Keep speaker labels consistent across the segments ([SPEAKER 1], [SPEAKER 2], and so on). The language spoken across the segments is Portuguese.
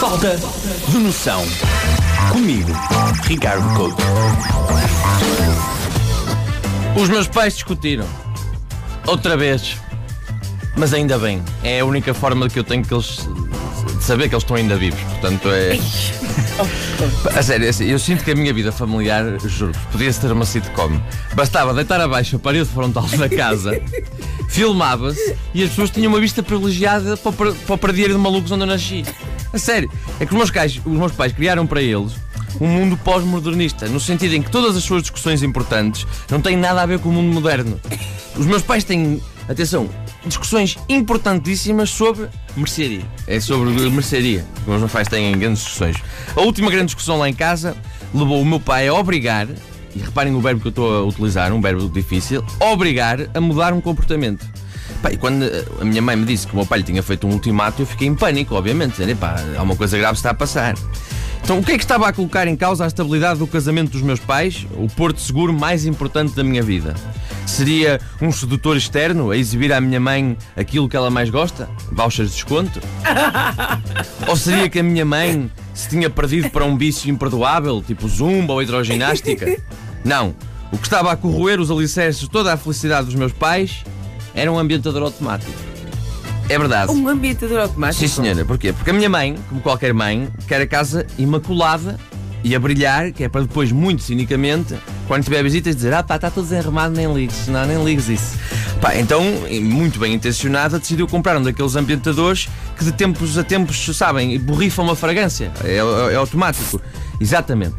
[SPEAKER 1] Falta de noção. Comigo, Ricardo Couto.
[SPEAKER 2] Os meus pais discutiram. Outra vez. Mas ainda bem. É a única forma que eu tenho que eles. de saber que eles estão ainda vivos. Portanto, é. A sério, é assim, eu sinto que a minha vida familiar, juro, podia ser uma sitcom. Bastava deitar abaixo a parede frontal da casa, filmava-se e as pessoas tinham uma vista privilegiada para o, per- para o paradeiro de malucos onde eu nasci. A sério, é que os meus, pais, os meus pais criaram para eles um mundo pós-modernista, no sentido em que todas as suas discussões importantes não têm nada a ver com o mundo moderno. Os meus pais têm, atenção, discussões importantíssimas sobre mercearia. É sobre mercearia. Os meus pais têm grandes discussões. A última grande discussão lá em casa levou o meu pai a obrigar, e reparem o verbo que eu estou a utilizar, um verbo difícil, obrigar a mudar um comportamento. Pá, e quando eh, a minha mãe me disse que o meu pai lhe tinha feito um ultimato, eu fiquei em pânico, obviamente. Dizer, "Epá, há uma coisa grave está a passar. Então, o que é que estava a colocar em causa a estabilidade do casamento dos meus pais? O porto seguro mais importante da minha vida. Seria um sedutor externo a exibir à minha mãe aquilo que ela mais gosta? Vouchers de desconto? Ou seria que a minha mãe se tinha perdido para um vício imperdoável, tipo zumba ou hidroginástica? Não. O que estava a corroer os alicerces de toda a felicidade dos meus pais era um ambientador automático. É verdade.
[SPEAKER 3] Um ambientador automático.
[SPEAKER 2] Sim, senhora. Porquê? Porque a minha mãe, como qualquer mãe, quer a casa imaculada e a brilhar, que é para depois, muito cinicamente, quando tiver visitas, dizer: Ah, pá, está tudo desenrumado, nem ligues. Não, nem ligues isso. Pá, então, muito bem intencionada, decidiu comprar um daqueles ambientadores que de tempos a tempos, sabem, borrifam uma fragrância. É, é- é automático. Exatamente.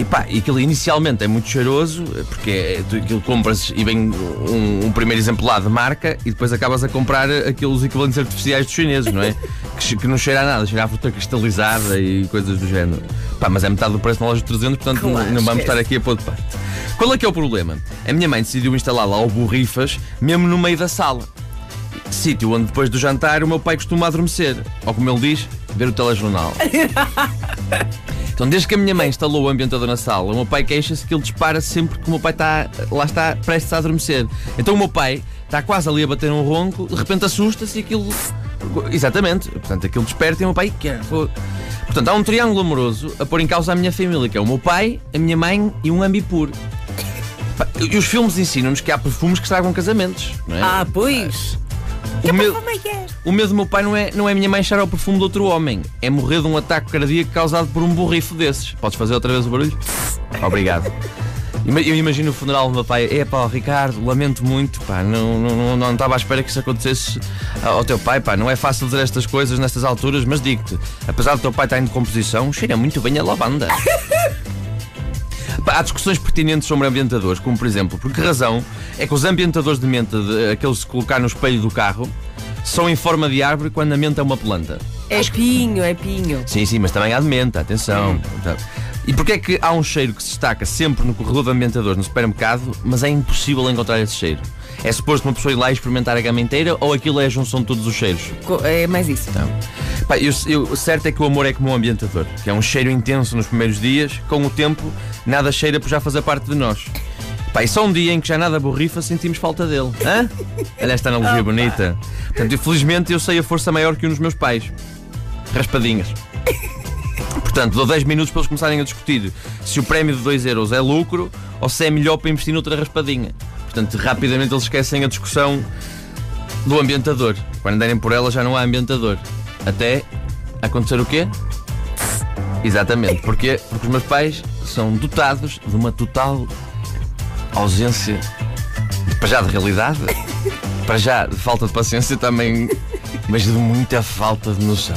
[SPEAKER 2] E pá, e aquilo inicialmente é muito cheiroso, porque é, tu aquilo compras e vem um, um primeiro exemplar de marca e depois acabas a comprar aqueles equivalentes artificiais dos chineses, não é? Que, que não cheira a nada, cheira a fruta cristalizada e coisas do género. Pá, mas é metade do preço na loja de 300, portanto
[SPEAKER 3] Claro,
[SPEAKER 2] não, não vamos estar aqui a pôr de parte. Qual é que é o problema? A minha mãe decidiu instalar lá o borrifas mesmo no meio da sala. Sítio onde depois do jantar o meu pai costuma adormecer. Ou como ele diz, ver o telejornal. Então, desde que a minha mãe instalou o ambientador na sala, o meu pai queixa-se que ele dispara sempre que o meu pai está, lá está, prestes a adormecer. Então, o meu pai está quase ali a bater um ronco, de repente assusta-se e aquilo. Exatamente. Portanto, aquilo desperta e o meu pai quer. Portanto, há um triângulo amoroso a pôr em causa a minha família, que é o meu pai, a minha mãe e um ambipur. E os filmes ensinam-nos que há perfumes que estragam casamentos, não é?
[SPEAKER 3] Ah, pois.
[SPEAKER 2] O meu,
[SPEAKER 3] Como é é?
[SPEAKER 2] o medo do meu pai não é, não é minha mãe cheirar o perfume de outro homem, é morrer de um ataque cardíaco causado por um borrifo desses. Podes fazer outra vez o barulho? Obrigado. Eu imagino o funeral do meu pai. É pá, Ricardo, lamento muito, pá, não, não, não, não estava à espera que isso acontecesse ao teu pai, pá. Não é fácil dizer estas coisas nestas alturas, mas digo-te, apesar do teu pai estar em decomposição, cheira muito bem a lavanda. Há discussões pertinentes sobre ambientadores, como por exemplo, por que razão é que os ambientadores de menta, de, aqueles de colocar no espelho do carro, são em forma de árvore quando a menta é uma planta?
[SPEAKER 3] É pinho, é pinho.
[SPEAKER 2] Sim, sim, mas também há de menta, atenção. Então, E porquê é que há um cheiro que se destaca sempre no corredor de ambientadores no supermercado, mas é impossível encontrar esse cheiro? É suposto uma pessoa ir lá e experimentar a gama inteira ou aquilo é a junção de todos os cheiros?
[SPEAKER 3] É mais isso.
[SPEAKER 2] Não. Pá, eu, eu- o certo é que o amor é como um ambientador, que é um cheiro intenso nos primeiros dias, com o tempo, nada cheira por já fazer parte de nós. Pá, e só um dia em que já nada borrifa, sentimos falta dele. Hã? Olha esta analogia bonita. Portanto, infelizmente eu sei a força maior que um dos meus pais. Raspadinhas. Portanto, dou 10 minutos para eles começarem a discutir se o prémio de 2 euros é lucro ou se é melhor para investir noutra raspadinha. Portanto, rapidamente eles esquecem a discussão do ambientador. Quando derem por ela já não há ambientador. Até acontecer o quê? Exatamente. Porquê? Porque os meus pais são dotados de uma total ausência, para já de realidade, para já de falta de paciência também, mas de muita falta de noção.